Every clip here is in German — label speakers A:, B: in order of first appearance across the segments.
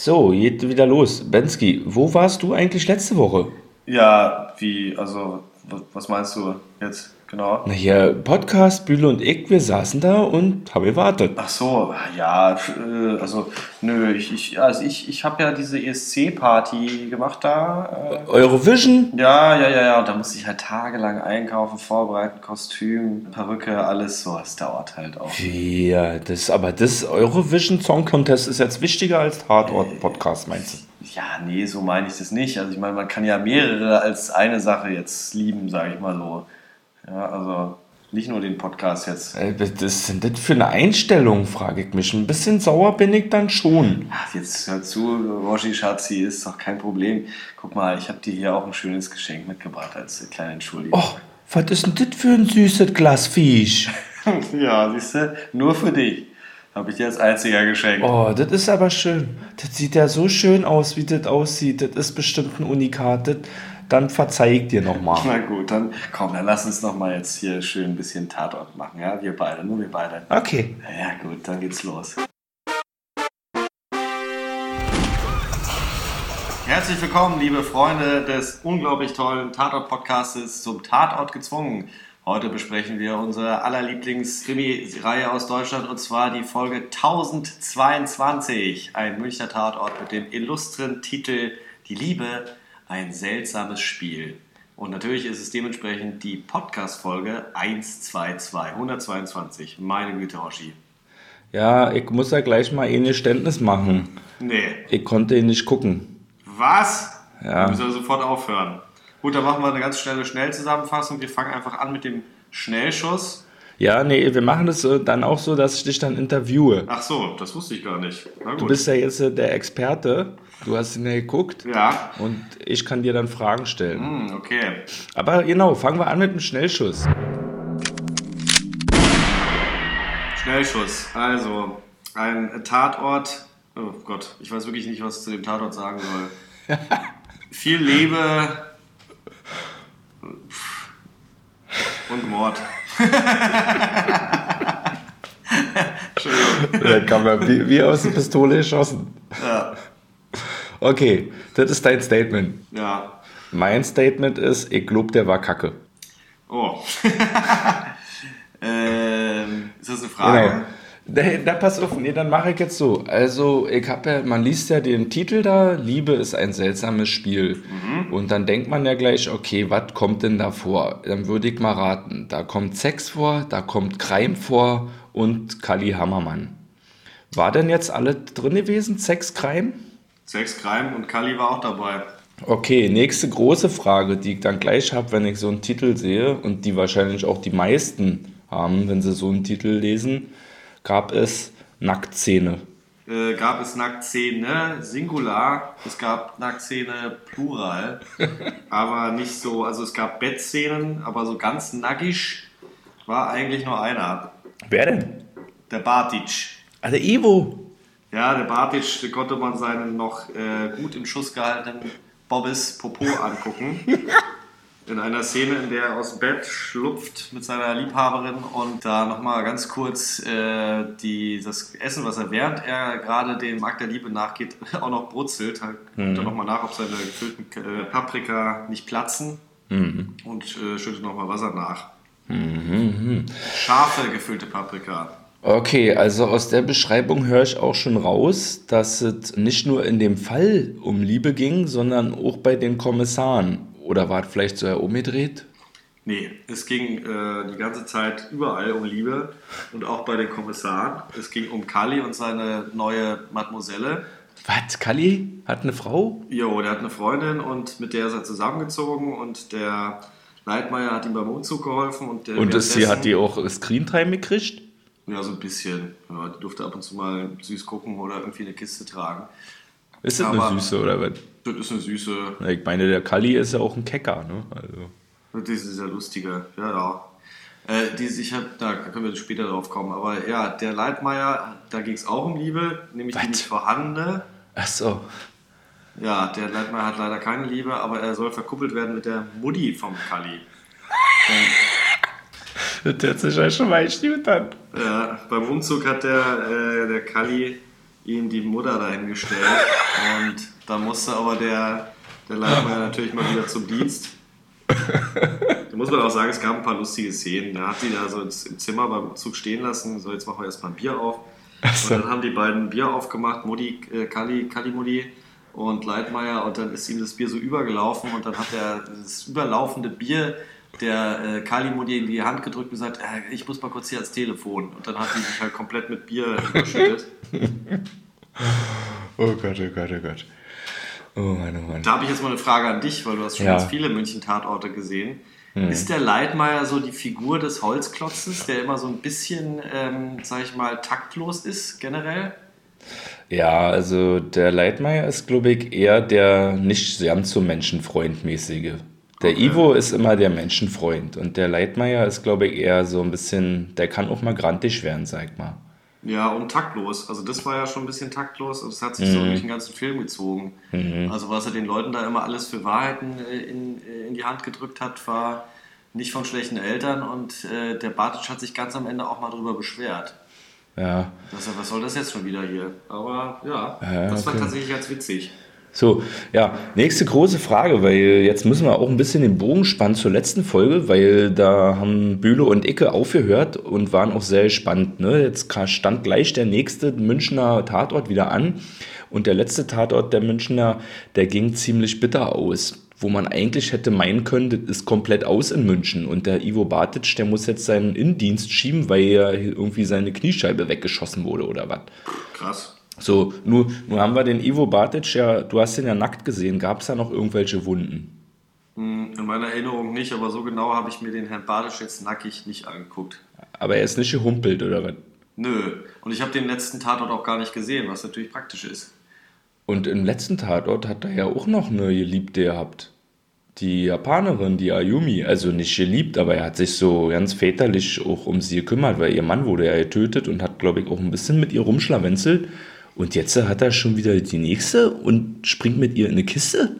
A: So, geht wieder los. Bensky, wo warst du eigentlich letzte Woche?
B: Ja, wie, also, was meinst du jetzt genau?
A: Na hier, Podcast, Bühle und ich, wir saßen da und haben gewartet.
B: Ach so, ja, äh, also, nö, ich, ich, also ich, ich habe ja diese ESC-Party gemacht da.
A: Äh, Eurovision?
B: Ja, ja, ja, ja, und da musste ich halt tagelang einkaufen, vorbereiten, Kostüm, Perücke, alles so, das dauert halt auch.
A: Ja, das, aber das Eurovision Song Contest ist jetzt wichtiger als Tatort-Podcast, meinst du?
B: Ja, nee, so meine ich das nicht. Also ich meine, man kann ja mehrere als eine Sache jetzt lieben, sage ich mal so. Ja, also nicht nur den Podcast jetzt.
A: Äh, was ist denn das für eine Einstellung, frage ich mich. Ein bisschen sauer bin ich dann schon.
B: Ach, jetzt hör zu, Roshi Schatzi, ist doch kein Problem. Guck mal, ich habe dir hier auch ein schönes Geschenk mitgebracht als kleine Entschuldigung.
A: Oh, was ist denn das für ein süßes Glas Fisch?
B: ja, siehst du, nur für dich. Habe ich dir als einziger geschenkt.
A: Oh, das ist aber schön. Das sieht ja so schön aus, wie das aussieht. Das ist bestimmt ein Unikat. Das, dann verzeih ich dir nochmal.
B: Na gut, dann komm, dann lass uns nochmal jetzt hier schön ein bisschen Tatort machen. Ja, wir beide, nur wir beide.
A: Okay.
B: Ja, gut, dann geht's los. Herzlich willkommen, liebe Freunde des unglaublich tollen Tatort-Podcastes zum Tatort gezwungen. Heute besprechen wir unsere aller Lieblings-Krimi-Reihe aus Deutschland und zwar die Folge 1022. Ein Münchner Tatort mit dem illustren Titel Die Liebe, ein seltsames Spiel. Und natürlich ist es dementsprechend die Podcast-Folge 122, 122. Meine Güte, Hoshi.
A: Ja, ich muss ja gleich mal ein Geständnis machen.
B: Nee.
A: Ich konnte ihn nicht gucken.
B: Was?
A: Ja.
B: Wir müssen sofort aufhören. Gut, dann machen wir eine ganz schnelle Schnellzusammenfassung. Wir fangen einfach an mit dem Schnellschuss.
A: Ja, nee, wir machen das äh, dann auch so, dass ich dich dann interviewe.
B: Ach so, das wusste ich gar nicht.
A: Du bist ja jetzt äh, der Experte. Du hast ihn ja geguckt.
B: Ja.
A: Und ich kann dir dann Fragen stellen.
B: Hm, okay.
A: Aber genau, fangen wir an mit dem Schnellschuss.
B: Schnellschuss. Also, ein Tatort. Oh Gott, ich weiß wirklich nicht, was ich zu dem Tatort sagen soll. Viel Liebe und Mord. Entschuldigung.
A: Da kann man wie, wie aus der Pistole geschossen.
B: Ja.
A: Okay, das ist dein Statement.
B: ja.
A: Mein Statement ist, ich glaube, der war kacke.
B: Oh. ähm, ist das eine Frage?
A: Da, da pass auf, nee, dann mache ich jetzt so. Also, ich habe ja, man liest ja den Titel da, Liebe ist ein seltsames Spiel. Und dann denkt man ja gleich, okay, was kommt denn da vor? Dann würde ich mal raten. Da kommt Sex vor, da kommt Crime vor und Kali Hammermann. War denn jetzt alle drin gewesen? Sex, Crime?
B: Sex, Crime und Kali war auch dabei.
A: Okay, nächste große Frage, die ich dann gleich habe, wenn ich so einen Titel sehe und die wahrscheinlich auch die meisten haben, wenn sie so einen Titel lesen, gab es Nacktszene.
B: Äh, gab es Nacktszene Singular, es gab Nacktszene Plural, aber nicht so, also es gab Bettszenen, aber so ganz nackig war eigentlich nur einer.
A: Wer denn?
B: Der Bartic.
A: Ah, der Ivo.
B: Ja, der Bartic, da konnte man seinen noch äh, gut im Schuss gehaltenen Bobbys Popo angucken. In einer Szene, in der er aus dem Bett schlupft mit seiner Liebhaberin und da nochmal ganz kurz äh, die, das Essen, was er während er gerade dem Akt der Liebe nachgeht, auch noch brutzelt. Da guckt er nochmal nach, ob seine gefüllten äh, Paprika nicht platzen und äh, schüttet nochmal Wasser nach. Scharfe gefüllte Paprika.
A: Okay, also aus der Beschreibung höre ich auch schon raus, dass es nicht nur in dem Fall um Liebe ging, sondern auch bei den Kommissaren. Oder war es vielleicht so umgedreht?
B: Nee, es ging äh, die ganze Zeit überall um Liebe und auch bei den Kommissaren. Es ging um Kali und seine neue Mademoiselle.
A: Was? Kali hat eine Frau?
B: Jo, der hat eine Freundin und mit der ist er zusammengezogen und der Leitmeier hat ihm beim Umzug geholfen. Und, der
A: Und sie hat die auch Screentime gekriegt?
B: Ja, so ein bisschen. Ja, die durfte ab und zu mal süß gucken oder irgendwie eine Kiste tragen.
A: Ist das
B: Aber-
A: eine Süße oder was?
B: Das ist eine süße,
A: Ich meine, der Kali ist ja auch ein Kecker, ne? Also.
B: das ist sehr lustige. Ja, ja. Äh, die, ich hab, da können wir später drauf kommen. Aber ja, der Leitmeier, da ging es auch um Liebe, nämlich
A: Was?
B: die nicht vorhandene.
A: Ach so.
B: Ja, der Leitmeier hat leider keine Liebe, aber er soll verkuppelt werden mit der Mutti vom Kali.
A: Das hört sich ja schon mal gut an.
B: Ja, beim Umzug hat der, äh, der Kali ihm die Mutter dahingestellt. Und da musste aber der, der Leitmeier natürlich mal wieder zum Dienst. Da muss man auch sagen, es gab ein paar lustige Szenen. Da hat die da so im Zimmer beim Zug stehen lassen. So, jetzt machen wir erstmal ein Bier auf. So. Und dann haben die beiden Bier aufgemacht, Modi, äh, Kali, Kali Modi und Leitmeier. Und dann ist ihm das Bier so übergelaufen. Und dann hat er das überlaufende Bier der äh, Kali Modi in die Hand gedrückt und gesagt, äh, ich muss mal kurz hier ans Telefon. Und dann hat die sich halt komplett mit Bier überschüttet.
A: oh Gott, oh Gott, oh Gott. Oh Mann, oh Mann.
B: Da habe ich jetzt mal eine Frage an dich, weil du hast schon ja. ganz viele München-Tatorte gesehen. Hm. Ist der Leitmeier so die Figur des Holzklotzes, der immer so ein bisschen, ähm, sag ich mal, taktlos ist generell?
A: Ja, also der Leitmeier ist, glaube ich, eher der nicht ganz so menschenfreundmäßige. Der okay. Ivo ist immer der Menschenfreund und der Leitmeier ist, glaube ich, eher so ein bisschen, der kann auch mal grantig werden, sag mal.
B: Ja, und taktlos. Also das war ja schon ein bisschen taktlos und das hat sich mhm. so durch den ganzen Film gezogen. Mhm. Also was er den Leuten da immer alles für Wahrheiten äh, in, äh, in die Hand gedrückt hat, war nicht von schlechten Eltern und äh, der Bartic hat sich ganz am Ende auch mal darüber beschwert.
A: Ja.
B: Dass er, was soll das jetzt schon wieder hier? Aber ja, ja das okay. war tatsächlich ganz witzig.
A: So, ja, nächste große Frage, weil jetzt müssen wir auch ein bisschen den Bogen spannen zur letzten Folge, weil da haben Bühle und Icke aufgehört und waren auch sehr spannend. Ne? Jetzt stand gleich der nächste Münchner Tatort wieder an und der letzte Tatort der Münchner, der ging ziemlich bitter aus wo man eigentlich hätte meinen können, das ist komplett aus in München. Und der Ivo Batic, der muss jetzt seinen Innendienst schieben, weil ja irgendwie seine Kniescheibe weggeschossen wurde oder was.
B: Krass.
A: So, nur, nur haben wir den Ivo Batic ja, du hast ihn ja nackt gesehen. Gab es da noch irgendwelche Wunden?
B: Hm, in meiner Erinnerung nicht, aber so genau habe ich mir den Herrn Batic jetzt nackig nicht angeguckt.
A: Aber er ist nicht gehumpelt, oder was?
B: Nö. Und ich habe den letzten Tatort auch gar nicht gesehen, was natürlich praktisch ist.
A: Und im letzten Tatort hat er ja auch noch eine Geliebte gehabt. Die Japanerin, die Ayumi, also nicht geliebt, aber er hat sich so ganz väterlich auch um sie gekümmert, weil ihr Mann wurde ja getötet und hat, glaube ich, auch ein bisschen mit ihr rumschlawenzelt. Und jetzt hat er schon wieder die nächste und springt mit ihr in eine Kiste?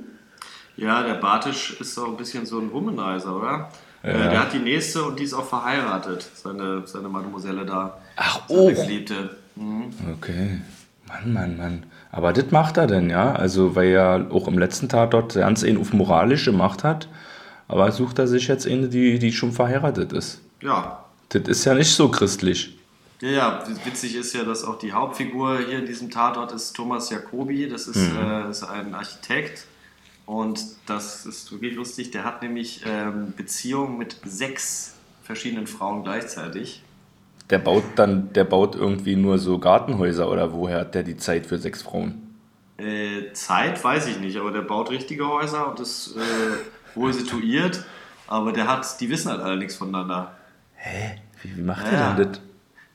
B: Ja, der Bartisch ist auch ein bisschen so ein Womanizer, oder? Ja. Äh, der hat die nächste und die ist auch verheiratet, seine, seine Mademoiselle da.
A: Ach, oh.
B: Geliebte.
A: Mhm. Okay. Mann, Mann, Mann. Aber das macht er denn, ja? Also, weil er auch im letzten Tatort ganz ihn auf moralisch gemacht hat. Aber sucht er sich jetzt eine, die, die schon verheiratet ist.
B: Ja.
A: Das ist ja nicht so christlich.
B: Ja, ja, witzig ist ja, dass auch die Hauptfigur hier in diesem Tatort ist Thomas Jacobi. Das ist, mhm. äh, ist ein Architekt. Und das ist wirklich lustig. Der hat nämlich ähm, Beziehungen mit sechs verschiedenen Frauen gleichzeitig.
A: Der baut dann, der baut irgendwie nur so Gartenhäuser oder woher hat der die Zeit für sechs Frauen?
B: Äh, Zeit weiß ich nicht, aber der baut richtige Häuser und ist äh, wohl situiert. Aber der hat, die wissen halt alle nichts voneinander.
A: Hä? Wie, wie macht naja. der denn das?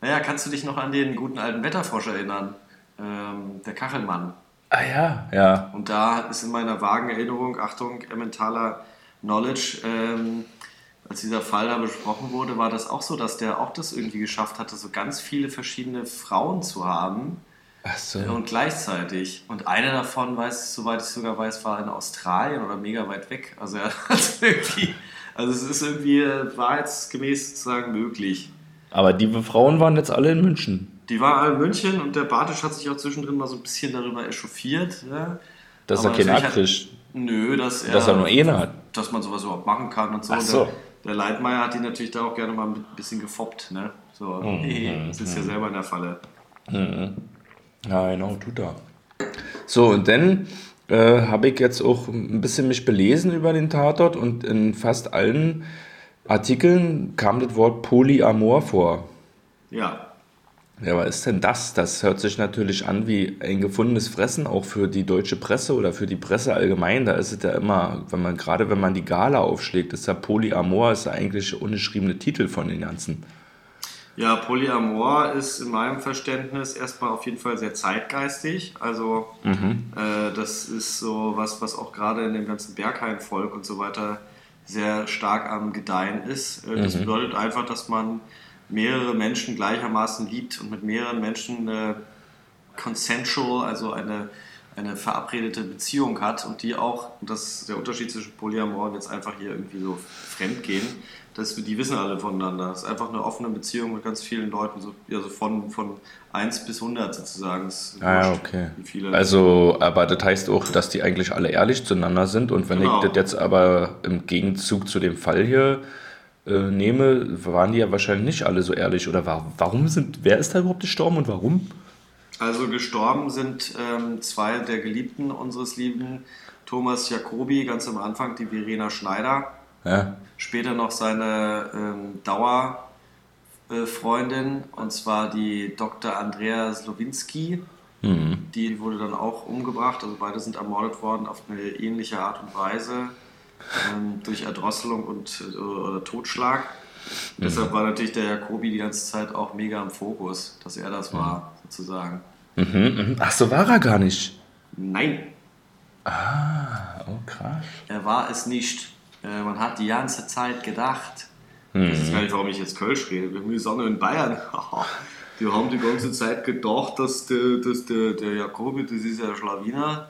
B: Naja, kannst du dich noch an den guten alten Wetterfrosch erinnern? Ähm, der Kachelmann.
A: Ah ja, ja.
B: Und da ist in meiner vagen Erinnerung, Achtung, mentaler Knowledge, ähm, als dieser Fall da besprochen wurde, war das auch so, dass der auch das irgendwie geschafft hatte, so ganz viele verschiedene Frauen zu haben.
A: Ach so.
B: Und gleichzeitig. Und eine davon, weiß, soweit ich sogar weiß, war in Australien oder mega weit weg. Also er hat irgendwie, also es ist irgendwie wahrheitsgemäß sozusagen möglich.
A: Aber die Frauen waren jetzt alle in München.
B: Die waren alle in München und der Bartisch hat sich auch zwischendrin mal so ein bisschen darüber echauffiert. Ja.
A: Dass Aber er keinen abkriegt.
B: Nö, dass er,
A: dass er nur eine hat.
B: Dass man sowas überhaupt machen kann und so.
A: Ach so.
B: Der, der Leitmeier hat die natürlich da auch gerne mal ein bisschen gefoppt. Ne? So, mhm. hey, das ist ja selber in der Falle.
A: Mhm. Ja, genau, tut er. So, und dann äh, habe ich jetzt auch ein bisschen mich belesen über den Tatort und in fast allen Artikeln kam das Wort Polyamor vor.
B: Ja.
A: Ja, was ist denn das? Das hört sich natürlich an wie ein gefundenes Fressen, auch für die deutsche Presse oder für die Presse allgemein. Da ist es ja immer, wenn man, gerade wenn man die Gala aufschlägt, ist ja Polyamor ist ja eigentlich ungeschriebene Titel von den ganzen.
B: Ja, Polyamor ist in meinem Verständnis erstmal auf jeden Fall sehr zeitgeistig. Also mhm. äh, das ist so was, was auch gerade in dem ganzen Berghain-Volk und so weiter sehr stark am Gedeihen ist. Äh, das mhm. bedeutet einfach, dass man mehrere Menschen gleichermaßen liebt und mit mehreren Menschen äh, consensual, also eine, eine verabredete Beziehung hat und die auch, und das ist der Unterschied zwischen Polyamor und jetzt einfach hier irgendwie so fremdgehen, dass wir, die wissen alle voneinander. Es ist einfach eine offene Beziehung mit ganz vielen Leuten, so, also von, von 1 bis 100 sozusagen.
A: Ah, ja, okay. Also, aber das heißt auch, dass die eigentlich alle ehrlich zueinander sind und wenn genau. ich das jetzt aber im Gegenzug zu dem Fall hier äh, nehme, waren die ja wahrscheinlich nicht alle so ehrlich oder war, warum sind, wer ist da überhaupt gestorben und warum?
B: Also gestorben sind ähm, zwei der Geliebten unseres lieben Thomas Jacobi, ganz am Anfang die Verena Schneider. Ja. Später noch seine ähm, Dauerfreundin, und zwar die Dr. Andrea Slowinski. Mhm. Die wurde dann auch umgebracht. Also beide sind ermordet worden auf eine ähnliche Art und Weise ähm, durch Erdrosselung und äh, oder Totschlag. Mhm. Deshalb war natürlich der Jacobi die ganze Zeit auch mega im Fokus, dass er das war, sozusagen.
A: Mhm, mhm. Ach, so war er gar nicht.
B: Nein.
A: Ah, oh krass.
B: Er war es nicht. Äh, man hat die ganze Zeit gedacht. Mhm. Ich weiß gar nicht, warum ich jetzt Kölsch rede. Wir sind in Bayern. die haben die ganze Zeit gedacht, dass der, dass der, der Jakobi, das ist ja Schlawiner,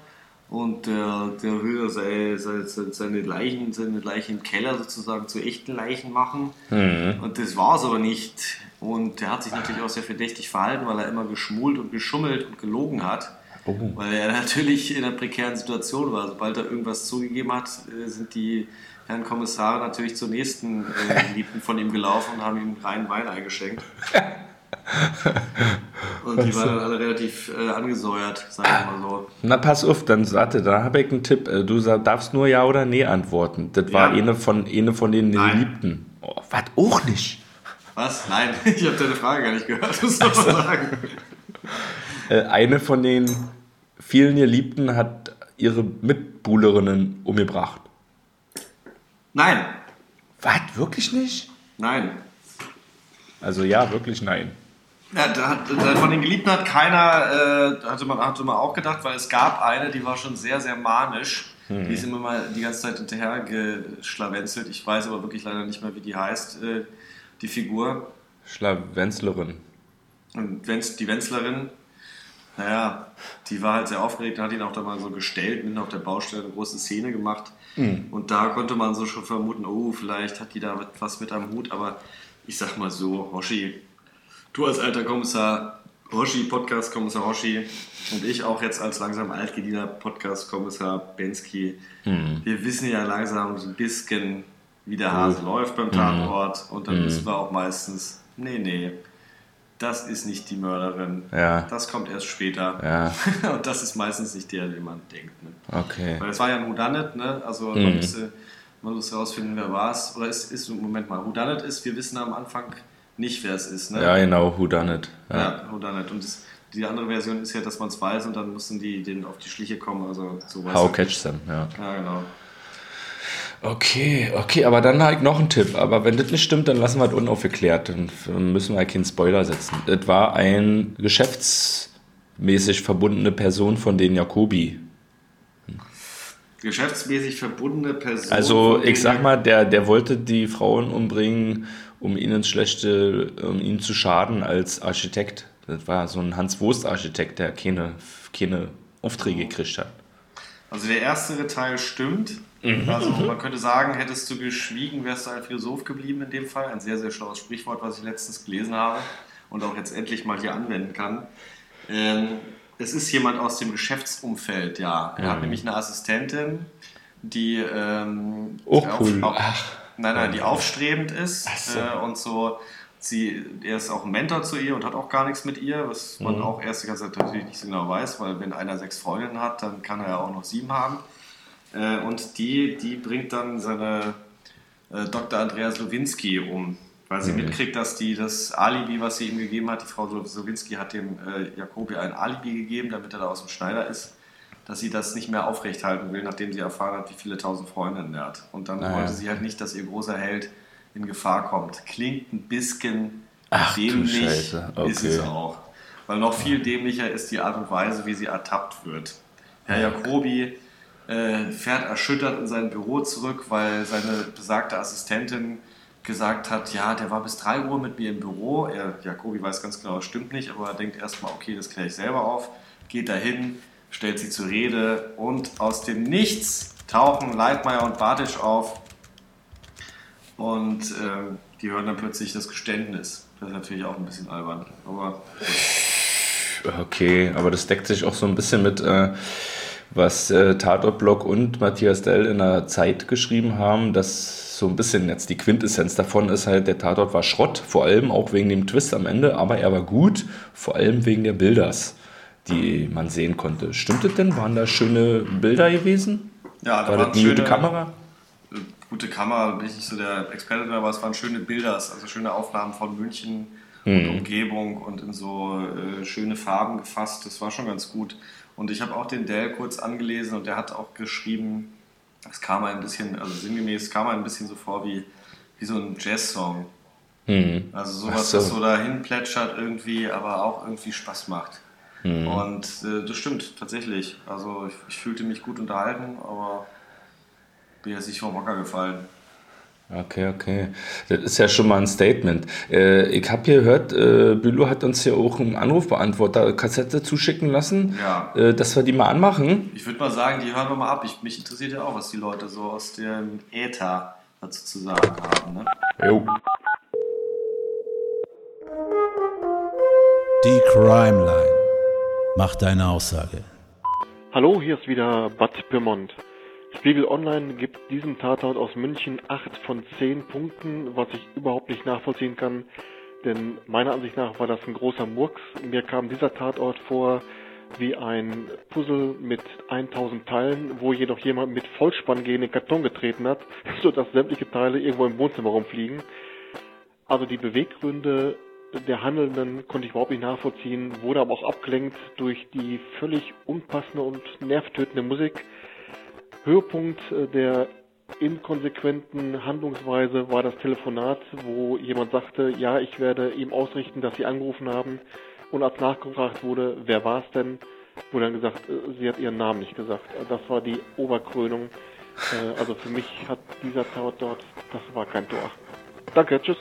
B: und der, der will ja seine, seine, seine, Leichen, seine Leichen im Keller sozusagen zu echten Leichen machen. Mhm. Und das war es aber nicht. Und der hat sich natürlich auch sehr verdächtig verhalten, weil er immer geschmult und geschummelt und gelogen hat. Oh. Weil er natürlich in einer prekären Situation war. Sobald er irgendwas zugegeben hat, äh, sind die Herren Kommissare natürlich zur nächsten äh, Geliebten von ihm gelaufen und haben ihm reinen Wein eingeschenkt. Und die waren dann alle relativ äh, angesäuert, sagen wir mal so.
A: Na, pass auf, dann warte, da habe ich einen Tipp. Äh, du darfst nur Ja oder Nee antworten. Das ja. war eine von, eine von den Nein. Geliebten. Oh, was? Auch nicht.
B: Was? Nein, ich habe deine Frage gar nicht gehört. Das muss man sagen.
A: Äh, eine von den vielen Geliebten hat ihre Mitbuhlerinnen umgebracht.
B: Nein.
A: Was? Wirklich nicht?
B: Nein.
A: Also ja, wirklich nein.
B: Ja, da hat, von den Geliebten hat keiner, äh, hatte, man, hatte man auch gedacht, weil es gab eine, die war schon sehr, sehr manisch. Hm. Die ist immer mal die ganze Zeit hinterher geschlawenzelt. Ich weiß aber wirklich leider nicht mehr, wie die heißt, äh, die Figur.
A: Schlawenzlerin.
B: Und Wenz, die Wenzlerin, naja, die war halt sehr aufgeregt und hat ihn auch da mal so gestellt, mitten auf der Baustelle eine große Szene gemacht. Mhm. Und da konnte man so schon vermuten, oh, vielleicht hat die da was mit am Hut, aber ich sag mal so, Hoshi, du als alter Kommissar Hoshi, Podcast-Kommissar Hoshi und ich auch jetzt als langsam altgediener Podcast-Kommissar Bensky, mhm. wir wissen ja langsam so ein bisschen, wie der Hase mhm. läuft beim Tatort und dann mhm. wissen wir auch meistens, nee, nee, das ist nicht die Mörderin. Ja. Das kommt erst später. Ja. und das ist meistens nicht der, den man denkt. Ne?
A: Okay.
B: Weil es war ja ein Whodunit, ne? also mhm. man müsste, man muss herausfinden, wer war es. Oder es ist, Moment mal, Whodunit ist, wir wissen am Anfang nicht, wer es ist. Ne?
A: Ja, genau, Who Done It.
B: Ja, ja It. Und das, die andere Version ist ja, dass man es weiß und dann müssen die denen auf die Schliche kommen. Also
A: sowas. How catch them, ja.
B: Ja, genau.
A: Okay, okay, aber dann habe ich noch einen Tipp. Aber wenn das nicht stimmt, dann lassen wir das unaufgeklärt. Dann müssen wir keinen Spoiler setzen. Das war ein geschäftsmäßig verbundene Person von den Jacobi.
B: Geschäftsmäßig verbundene Person.
A: Also, ich sag mal, der, der wollte die Frauen umbringen um ihnen Schlechte, um ihnen zu schaden als Architekt. Das war so ein Hans-Wurst-Architekt, der keine, keine Aufträge gekriegt hat.
B: Also der erste Teil stimmt. Mhm. Also man könnte sagen, hättest du geschwiegen, wärst du ein Philosoph geblieben in dem Fall. Ein sehr, sehr schlaues Sprichwort, was ich letztens gelesen habe und auch jetzt endlich mal hier anwenden kann. Ähm, es ist jemand aus dem Geschäftsumfeld, ja. Er mhm. hat nämlich eine Assistentin, die ähm,
A: oh, cool.
B: auch, Ach Nein, nein, die aufstrebend ist so. äh, und so. Sie, er ist auch ein Mentor zu ihr und hat auch gar nichts mit ihr, was man mhm. auch erst die ganze Zeit natürlich nicht so genau weiß, weil wenn einer sechs Freundinnen hat, dann kann er ja auch noch sieben haben. Äh, und die, die bringt dann seine äh, Dr. Andrea Slowinski um, weil sie mhm. mitkriegt, dass die das Alibi, was sie ihm gegeben hat, die Frau Slowinski hat dem äh, Jakobi ein Alibi gegeben, damit er da aus dem Schneider ist dass sie das nicht mehr aufrechthalten will, nachdem sie erfahren hat, wie viele tausend Freundinnen er hat. Und dann naja. wollte sie halt nicht, dass ihr großer Held in Gefahr kommt. Klingt ein bisschen
A: Ach, dämlich,
B: okay. ist es auch. Weil noch viel dämlicher ist die Art und Weise, wie sie ertappt wird. Herr Jacobi äh, fährt erschüttert in sein Büro zurück, weil seine besagte Assistentin gesagt hat, ja, der war bis 3 Uhr mit mir im Büro. Er, Jacobi weiß ganz genau, das stimmt nicht, aber er denkt erstmal, okay, das kläre ich selber auf. Geht dahin, stellt sie zur Rede und aus dem Nichts tauchen Leitmeier und Bartisch auf und äh, die hören dann plötzlich das Geständnis. Das ist natürlich auch ein bisschen albern, aber
A: Okay, aber das deckt sich auch so ein bisschen mit, äh, was äh, Tatortblock und Matthias Dell in der Zeit geschrieben haben, dass so ein bisschen jetzt die Quintessenz davon ist halt, der Tatort war Schrott, vor allem auch wegen dem Twist am Ende, aber er war gut, vor allem wegen der Bilders, die man sehen konnte. Stimmt das denn? Waren da schöne Bilder gewesen?
B: Ja, da
A: war
B: waren
A: das eine
B: schöne-
A: Kamera?
B: Gute Kamera, bin ich nicht so der Experte, aber es waren schöne Bilder, also schöne Aufnahmen von München und Umgebung und in so äh, schöne Farben gefasst. Das war schon ganz gut. Und ich habe auch den Dell kurz angelesen und der hat auch geschrieben, es kam ein bisschen, also sinngemäß kam ein bisschen so vor wie, wie so ein Jazz-Song.
A: Mhm.
B: Also sowas,
A: so.
B: das so dahin plätschert irgendwie, aber auch irgendwie Spaß macht.
A: Mhm.
B: Und äh, das stimmt tatsächlich. Also ich, ich fühlte mich gut unterhalten, aber bin jetzt nicht vom Hocker gefallen.
A: Okay, okay. Das ist ja schon mal ein Statement. Äh, ich habe hier gehört, äh, Bülow hat uns ja auch einen Anrufbeantworter-Kassette zuschicken lassen,
B: Ja.
A: äh, dass wir die mal anmachen.
B: Ich würde mal sagen, die hören wir mal ab. Ich, mich interessiert ja auch, was die Leute so aus dem Äther dazu zu sagen haben. Ne?
A: Jo.
C: Die Crime Line. Mach deine Aussage.
D: Hallo, hier ist wieder Bad Pyrmont. Spiegel Online gibt diesem Tatort aus München 8 von 10 Punkten, was ich überhaupt nicht nachvollziehen kann, denn meiner Ansicht nach war das ein großer Murks. Mir kam dieser Tatort vor wie ein Puzzle mit 1000 Teilen, wo jedoch jemand mit Vollspann gegen den Karton getreten hat, sodass sämtliche Teile irgendwo im Wohnzimmer rumfliegen. Also die Beweggründe der Handelnden konnte ich überhaupt nicht nachvollziehen, wurde aber auch abgelenkt durch die völlig unpassende und nervtötende Musik. Höhepunkt äh, der inkonsequenten Handlungsweise war das Telefonat, wo jemand sagte, ja, ich werde ihm ausrichten, dass Sie angerufen haben. Und als nachgefragt wurde, wer war es denn, wurde dann gesagt, äh, sie hat ihren Namen nicht gesagt. Äh, Das war die Oberkrönung. Also für mich hat dieser Tatort dort, das war kein Tor. Danke, tschüss.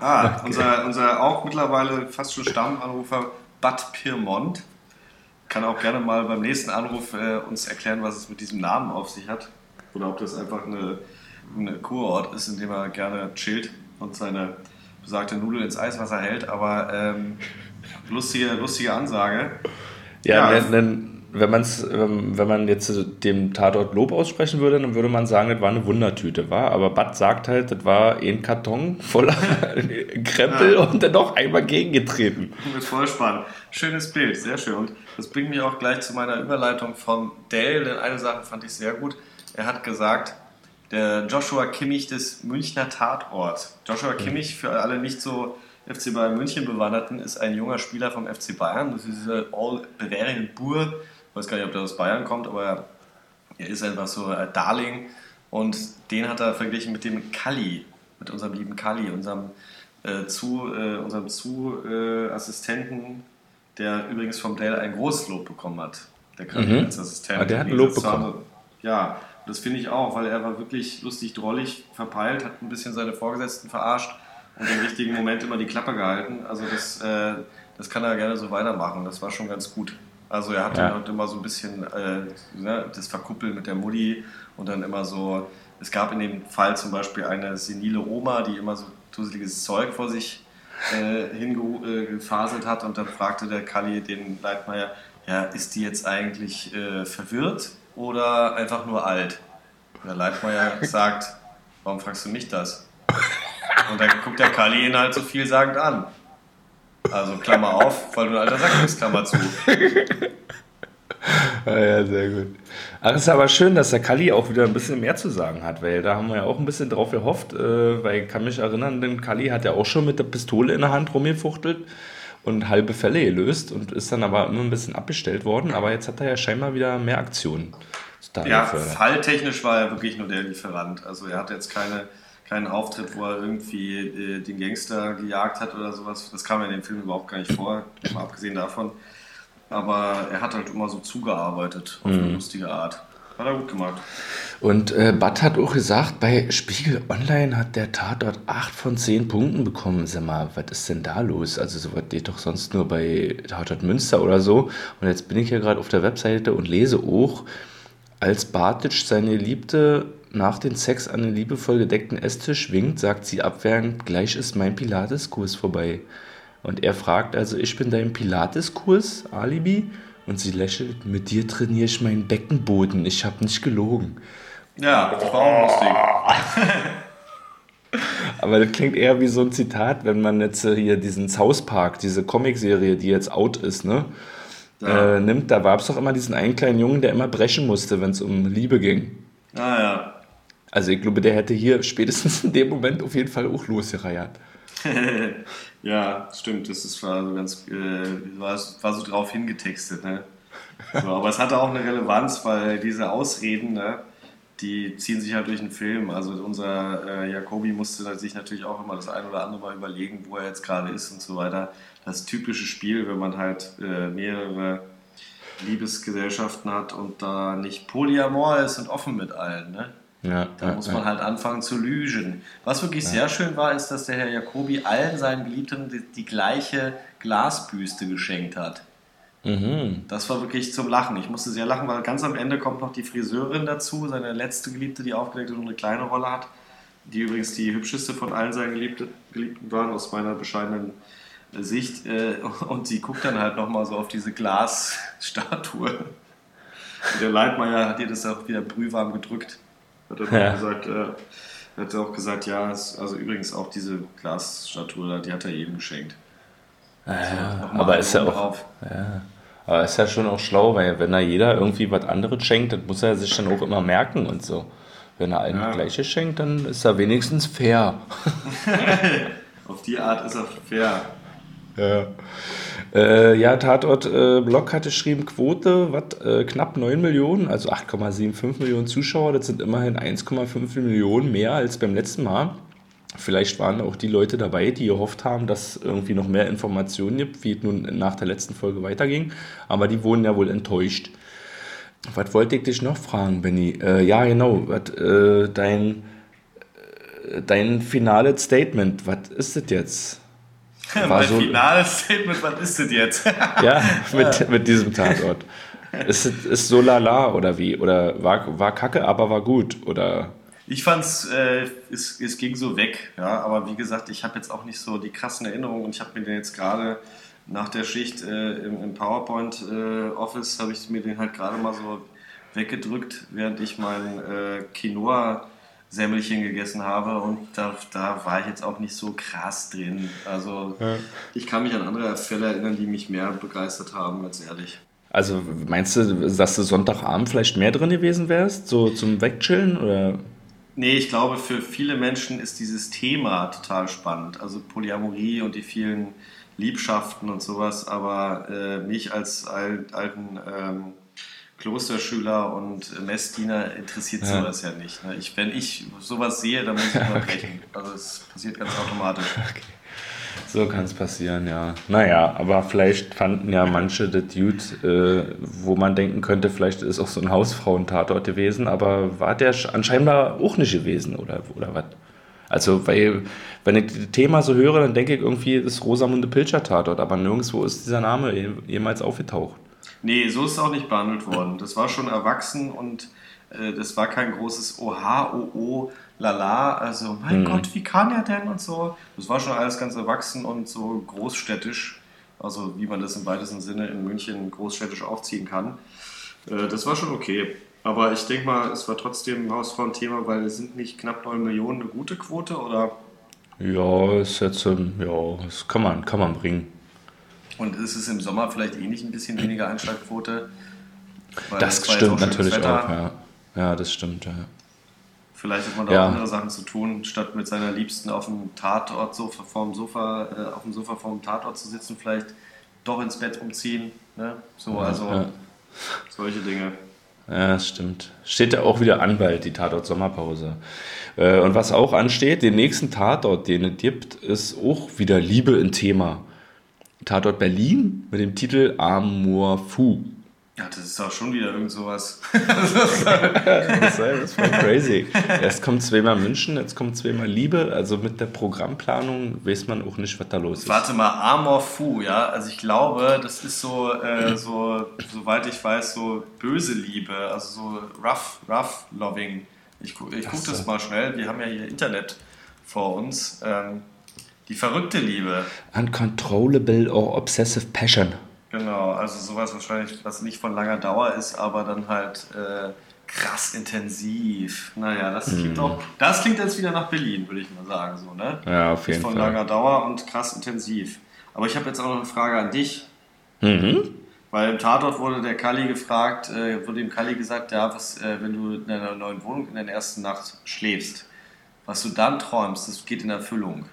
B: Ah, unser, unser auch mittlerweile fast schon Stammanrufer Bad Pyrmont kann auch gerne mal beim nächsten Anruf äh, uns erklären, was es mit diesem Namen auf sich hat. Oder ob das einfach eine, eine Kurort ist, in dem er gerne chillt und seine besagte Nudel ins Eiswasser hält. Aber ähm, lustige, lustige Ansage.
A: Ja,
B: Ja.
A: Wenn, wenn, man's, ähm, wenn man jetzt dem Tatort Lob aussprechen würde, dann würde man sagen, das war eine Wundertüte, war. Aber Bad sagt halt, das war ein Karton voller Krempel und dann noch einmal gegengetreten.
B: Mit Vollspann. Schönes Bild, sehr schön. Und das bringt mich auch gleich zu meiner Überleitung vom Dell, denn eine Sache fand ich sehr gut. Er hat gesagt, der Joshua Kimmich des Münchner Tatorts. Joshua Kimmich, für alle nicht so FC Bayern München Bewanderten, ist ein junger Spieler vom FC Bayern. Das ist dieser All-Bavarian Bur. Ich weiß gar nicht, ob der aus Bayern kommt, aber er, ist einfach so ein Darling. Und den hat er verglichen mit dem Kalli, mit unserem lieben Kalli, unserem äh, zu, äh, unserem Zu-Assistenten, der übrigens vom Dell ein großes Lob bekommen hat. Der Kalli
A: Mhm.
B: als Assistent.
A: Ah, der hat ein Lob
B: zu
A: bekommen.
B: anderen- Ja, das finde ich auch, weil er war wirklich lustig, drollig, verpeilt, hat ein bisschen seine Vorgesetzten verarscht und im richtigen Moment immer die Klappe gehalten. Also das, äh, das kann er gerne so weitermachen. Das war schon ganz gut. Also er hatte
A: Ja.
B: immer so ein bisschen äh, ne, das Verkuppeln mit der Mutti und dann immer so, es gab in dem Fall zum Beispiel eine senile Oma, die immer so dusseliges Zeug vor sich äh, hingefaselt hat und dann fragte der Kalli den Leitmeier, ja, ist die jetzt eigentlich äh, verwirrt oder einfach nur alt? Und der Leitmeier sagt, warum fragst du mich das? Und dann guckt der Kalli ihn halt so vielsagend an. Also Klammer auf, weil du ein alter Sack bist, Klammer zu.
A: Ja, ja, sehr gut. Ach, es ist aber schön, dass der Kalli auch wieder ein bisschen mehr zu sagen hat, weil da haben wir ja auch ein bisschen drauf gehofft, äh, weil ich kann mich erinnern, denn Kalli hat ja auch schon mit der Pistole in der Hand rumgefuchtelt und halbe Fälle gelöst und ist dann aber immer ein bisschen abgestellt worden, aber jetzt hat er ja scheinbar wieder mehr Aktionen.
B: Ja,
A: gefördert.
B: falltechnisch war er wirklich nur der Lieferant. Also er hat jetzt keine, keinen Auftritt, wo er irgendwie äh, den Gangster gejagt hat oder sowas. Das kam ja in dem Film überhaupt gar nicht vor, mal abgesehen davon. Aber er hat halt immer so zugearbeitet, auf
A: Mhm.
B: eine lustige Art. Hat er gut gemacht.
A: Und äh, Bad hat auch gesagt, bei Spiegel Online hat der Tatort 8 von 10 Punkten bekommen. Sag mal, was ist denn da los? Also sowas geht doch sonst nur bei Tatort Münster oder so. Und jetzt bin ich hier gerade auf der Webseite und lese auch, als Bartitsch seine Liebte nach dem Sex an den liebevoll gedeckten Esstisch winkt, sagt sie abwehrend, gleich ist mein Pilateskurs vorbei. Und er fragt also, ich bin dein Pilateskurs, Alibi? Und sie lächelt, mit dir trainiere ich meinen Beckenboden, ich habe nicht gelogen.
B: Ja, das war auch lustig.
A: Aber das klingt eher wie so ein Zitat, wenn man jetzt äh, hier diesen South Park, diese Comicserie, die jetzt out ist, ne?
B: Ja.
A: Äh, nimmt, da gab es doch immer diesen einen kleinen Jungen, der immer brechen musste, wenn es um Liebe ging.
B: Ah ja.
A: Also ich glaube, der hätte hier spätestens in dem Moment auf jeden Fall auch losgereiert.
B: ja, stimmt. Das ist war so ganz, äh, war, war so drauf hingetextet, ne? So, aber es hatte auch eine Relevanz, weil diese Ausreden, ne, die ziehen sich halt durch den Film. Also unser äh, Jacobi musste sich natürlich auch immer das ein oder andere Mal überlegen, wo er jetzt gerade ist und so weiter. Das typische Spiel, wenn man halt äh, mehrere Liebesgesellschaften hat und da nicht polyamor ist und offen mit allen, ne?
A: Ja,
B: Da
A: ja,
B: muss
A: ja.
B: man halt anfangen zu lügen. Was wirklich sehr schön war, ist, dass der Herr Jacobi allen seinen Geliebten die, die gleiche Glasbüste geschenkt hat.
A: Mhm.
B: Das war wirklich zum Lachen. Ich musste sehr lachen, weil ganz am Ende kommt noch die Friseurin dazu, seine letzte Geliebte, die aufgelegt und eine kleine Rolle hat, die übrigens die hübscheste von allen seinen Geliebte, Geliebten waren, aus meiner bescheidenen äh, Sicht. Äh, Und sie guckt dann halt nochmal so auf diese Glasstatue. Und der Leitmeier hat ihr das auch wieder brühwarm gedrückt. Hat er
A: Ja.
B: auch gesagt, äh, hat er auch gesagt, ja, es, also übrigens auch diese Glasstatue, die hat er jedem geschenkt.
A: Ja,
B: Nochmal
A: aber ist ja auch,
B: drauf.
A: ja, aber ist ja schon auch schlau, weil wenn da jeder irgendwie was anderes schenkt, dann muss er sich dann auch immer merken und so. Wenn er allen
B: Ja.
A: das Gleiche schenkt, dann ist er wenigstens fair.
B: Auf die Art ist er fair.
A: Ja, äh, ja Tatort äh, Blog hatte geschrieben, Quote, was, äh, knapp 9 Millionen, also 8,75 Millionen Zuschauer, das sind immerhin 1,5 Millionen mehr als beim letzten Mal. Vielleicht waren auch die Leute dabei, die gehofft haben, dass irgendwie noch mehr Informationen gibt, wie es nun nach der letzten Folge weiterging. Aber die wurden ja wohl enttäuscht. Was wollte ich dich noch fragen, Benny? Äh, ja, genau. Was, äh, dein, äh, dein finales Statement, was ist das jetzt?
B: Mein
A: so-
B: finales Statement, was ist das jetzt?
A: Ja, mit, mit diesem Tatort. Ist, es- ist so lala oder wie? Oder war, war kacke, aber war gut? Oder
B: Ich fand's, äh, es, es ging so weg, ja, aber wie gesagt, ich habe jetzt auch nicht so die krassen Erinnerungen und ich habe mir den jetzt gerade nach der Schicht äh, im, im PowerPoint äh, Office, habe ich mir den halt gerade mal so weggedrückt, während ich mein äh, Quinoa Semmelchen gegessen habe und da, da war ich jetzt auch nicht so krass drin. Also ich kann mich an andere Fälle erinnern, die mich mehr begeistert haben, ganz ehrlich.
A: also meinst du, dass du Sonntagabend vielleicht mehr drin gewesen wärst? So zum Wegchillen? Oder?
B: Nee, ich glaube, für viele Menschen ist dieses Thema total spannend. Also Polyamorie und die vielen Liebschaften und sowas. Aber äh, mich als al alten ähm, Klosterschüler und Messdiener interessiert
A: Ja.
B: sowas ja nicht. Ne? Ich, wenn ich sowas sehe, dann muss ich unterbrechen. Also es passiert ganz automatisch.
A: So kann es passieren, ja. Naja, aber vielleicht fanden ja manche das Dude, äh, wo man denken könnte, vielleicht ist auch so ein Hausfrauentatort gewesen, aber war der sch- anscheinend auch nicht gewesen, oder, oder was? Also, weil, wenn ich das Thema so höre, dann denke ich irgendwie, das ist Rosamunde Pilcher Tatort, aber nirgendwo ist dieser Name je- jemals aufgetaucht.
B: Nee, so ist es auch nicht behandelt worden. Das war schon erwachsen und äh, das war kein großes Oha, oh, oh, lala. Also, mein Gott, wie kann er denn und so. Das war schon alles ganz erwachsen und so großstädtisch. Also, wie man das im weitesten Sinne in München großstädtisch aufziehen kann. Äh, das war schon okay. Aber ich denke mal, es war trotzdem ein Hausfrauenthema, weil es sind nicht knapp 9 Millionen eine gute Quote oder
A: Ja, ist jetzt, ähm, ja, das kann man, kann man bringen.
B: Und ist es im Sommer vielleicht eh nicht ein bisschen weniger Einschlagquote?
A: Das stimmt natürlich
B: Wetter.
A: auch, ja. Ja, das stimmt, ja.
B: Vielleicht hat man da
A: Ja.
B: auch andere Sachen zu tun, statt mit seiner Liebsten auf dem Tatort Sofa, vorm Sofa, äh, auf dem Sofa vorm Tatort zu sitzen, vielleicht doch ins Bett umziehen. Ne? So, also
A: ja.
B: solche Dinge.
A: Ja, das stimmt. Steht ja auch wieder an bald, die Tatort Sommerpause. Äh, Und was auch ansteht, den nächsten Tatort, den es gibt, ist auch wieder Liebe im Thema. Tatort Berlin mit dem Titel Amour Fou.
B: Ja, das ist doch schon wieder irgend sowas.
A: Das ist voll crazy. Erst kommt zweimal München, jetzt kommt zweimal Liebe. Also mit der Programmplanung weiß man auch nicht, was da los ist.
B: Warte mal, Amor Fu, ja. Also ich glaube, das ist so, äh, so, soweit ich weiß, so böse Liebe, also so rough, rough loving. Ich, gu ich gucke das mal schnell. Wir haben ja hier Internet vor uns. Ähm, die verrückte Liebe.
A: Uncontrollable or obsessive passion.
B: Genau, also sowas wahrscheinlich, was nicht von langer Dauer ist, aber dann halt äh, krass intensiv. Naja, das klingt auch, das klingt jetzt wieder nach Berlin, würde ich mal sagen, so, ne?
A: Ja, auf
B: Nicht
A: jeden
B: von
A: Fall.
B: langer Dauer und krass intensiv. Aber ich habe jetzt auch noch eine Frage an dich.
A: Mhm.
B: Weil im Tatort wurde der Kalli gefragt, äh, wurde dem Kalli gesagt, ja, was, äh, wenn du in deiner neuen Wohnung in der ersten Nacht schläfst, was du dann träumst, das geht in Erfüllung.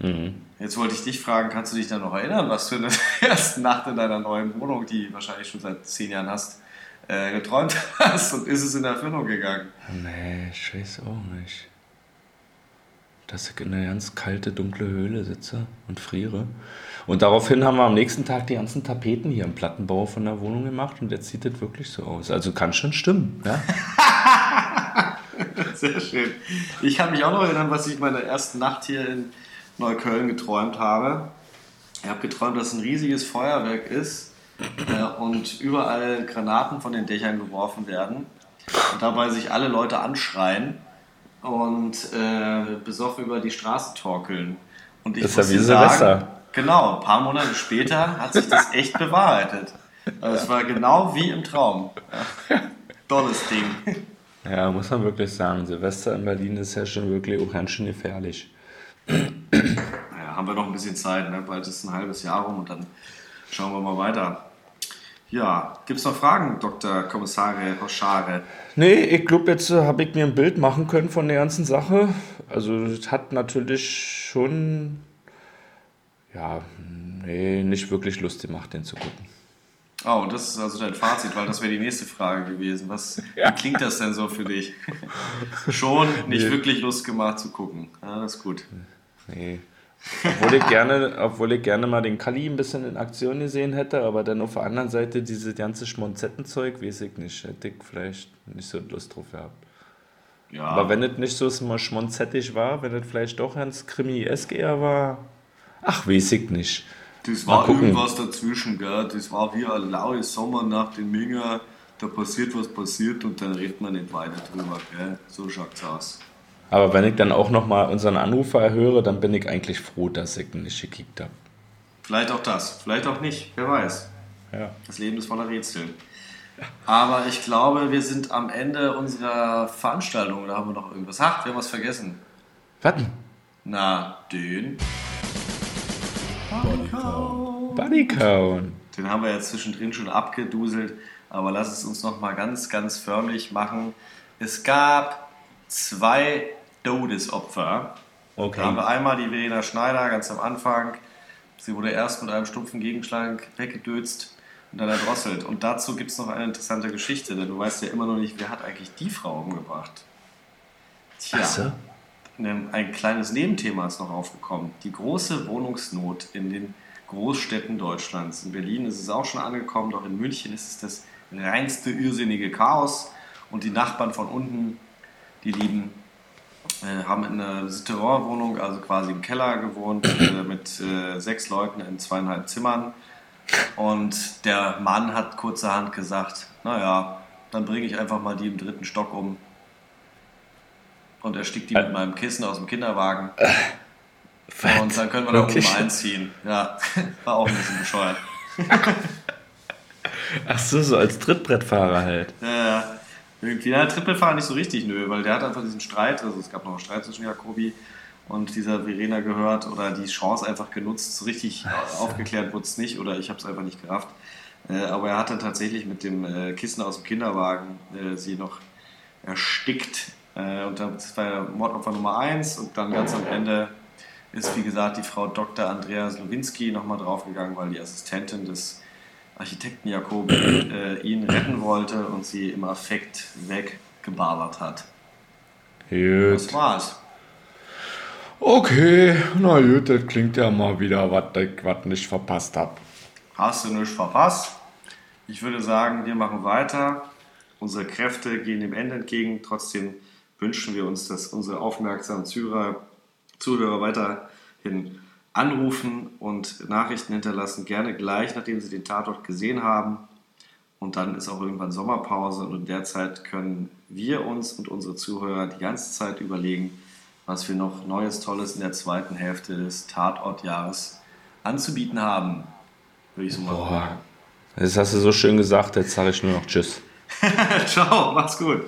A: Mhm.
B: Jetzt wollte ich dich fragen, kannst du dich dann noch erinnern, was du in der ersten Nacht in deiner neuen Wohnung, die du wahrscheinlich schon seit zehn Jahren hast, äh, geträumt hast und ist es in Erfüllung gegangen?
A: Nee, ich weiß auch nicht. Dass ich in einer ganz kalte, dunkle Höhle sitze und friere. Und daraufhin haben wir am nächsten Tag die ganzen Tapeten hier im Plattenbau von der Wohnung gemacht und jetzt sieht das wirklich so aus. Also kann schon stimmen. Ja?
B: Sehr schön. Ich kann mich auch noch erinnern, was ich in meiner ersten Nacht hier in Neukölln geträumt habe. Ich habe geträumt, dass ein riesiges Feuerwerk ist äh, und überall Granaten von den Dächern geworfen werden und dabei sich alle Leute anschreien und äh, besoffen über die Straße torkeln. Und ich
A: Das ist ja wie
B: dir
A: Silvester.
B: Genau, ein paar Monate später hat sich das echt bewahrheitet. Also es war genau wie im Traum. Ja. Tolles Ding.
A: ja, muss man wirklich sagen. Silvester in Berlin ist ja schon wirklich auch ganz schön gefährlich.
B: Naja, haben wir noch ein bisschen Zeit, ne? bald ist ein halbes Jahr rum und dann schauen wir mal weiter. Ja, gibt es noch Fragen, Dr. Kommissare Hoschare?
A: Nee, ich glaube, jetzt äh, habe ich mir ein Bild machen können von der ganzen Sache. Also, es hat natürlich schon, ja, nee, nicht wirklich Lust gemacht, den zu gucken.
B: Oh, und das ist also dein Fazit, weil das wäre die nächste Frage gewesen. Was, Wie klingt das denn so für dich? Schon nicht
A: Nee.
B: wirklich Lust gemacht zu gucken. Ja, das ist gut.
A: Nee. Obwohl ich, gerne, obwohl ich gerne mal den Kali ein bisschen in Aktion gesehen hätte, aber dann auf der anderen Seite dieses ganze Schmonzettenzeug, weiß ich nicht, hätte ich vielleicht nicht so Lust drauf gehabt.
B: Ja,
A: Aber wenn es nicht so schmonzettig war, wenn es vielleicht doch ganz krimi-esk eher war, ach, weiß ich nicht.
B: das war irgendwas dazwischen, gell? Das war wie eine laue Sommernacht in Minga. Da passiert was passiert und dann redet man nicht weiter drüber, gell? So schaut's aus.
A: Aber wenn ich dann auch nochmal unseren Anrufer höre, dann bin ich eigentlich froh, dass ich ihn nicht gekickt habe.
B: Vielleicht auch das, vielleicht auch nicht, wer weiß.
A: Ja.
B: Das Leben ist voller Rätsel. Aber ich glaube, wir sind am Ende unserer Veranstaltung. Da haben wir noch irgendwas. Ach, wir haben was vergessen.
A: Warten.
B: Na, den.
A: Bodycount.
B: Den haben wir ja zwischendrin schon abgeduselt. Aber lass es uns noch mal ganz, ganz förmlich machen. Es gab zwei Todesopfer. Da haben wir einmal die Verena Schneider ganz am Anfang. Sie wurde erst mit einem stumpfen Gegenschlag weggedözt und dann erdrosselt. Und dazu gibt es noch eine interessante Geschichte, denn du weißt ja immer noch nicht, wer hat eigentlich die Frau umgebracht. Tja,
A: so.
B: ein, ein kleines Nebenthema ist noch aufgekommen. Die große Wohnungsnot in den Großstädten Deutschlands. In Berlin ist es auch schon angekommen, doch in München ist es das reinste irrsinnige Chaos. Und die Nachbarn von unten, die lieben haben in einer Souterrain-Wohnung, also quasi im Keller gewohnt, äh, mit äh, sechs Leuten in zweieinhalb Zimmern. Und der Mann hat kurzerhand gesagt, naja, dann bringe ich einfach mal die im dritten Stock um. Und erstickt die mit meinem Kissen aus dem Kinderwagen. Und dann können wir da oben einziehen. Ja, war auch ein bisschen bescheuert.
A: Ach so, so als Trittbrettfahrer halt.
B: Ja, ja. Irgendwie. Ja, Trippelfahrer nicht so richtig, nö, weil der hat einfach diesen Streit, also es gab noch einen Streit zwischen Jakobi und dieser Verena gehört oder die Chance einfach genutzt. So richtig aufgeklärt wurde es nicht oder ich habe es einfach nicht gerafft. Äh, aber er hat dann tatsächlich mit dem äh, Kissen aus dem Kinderwagen äh, sie noch erstickt. Äh, und das war ja Mordopfer Nummer 1 und dann ganz am Ende ist, wie gesagt, die Frau Dr. Andrea Slowinski nochmal draufgegangen, weil die Assistentin des Architekten Jakobi äh, ihn retten wollte und sie im Affekt weggeballert hat.
A: Gut.
B: Das war's.
A: Okay, na gut, das klingt ja mal wieder, was ich was nicht verpasst hab.
B: Hast du nichts verpasst? Ich würde sagen, wir machen weiter. Unsere Kräfte gehen dem Ende entgegen. Trotzdem wünschen wir uns, dass unsere aufmerksamen Zuhörer, Zuhörer weiterhin anrufen und Nachrichten hinterlassen. Gerne gleich, nachdem sie den Tatort gesehen haben. Und dann ist auch irgendwann Sommerpause und in der Zeit können wir uns und unsere Zuhörer die ganze Zeit überlegen, was wir noch Neues, Tolles in der zweiten Hälfte des Tatortjahres anzubieten haben. Würde ich so mal sagen.
A: Das hast du so schön gesagt, jetzt sage ich nur noch Tschüss.
B: Ciao, mach's gut.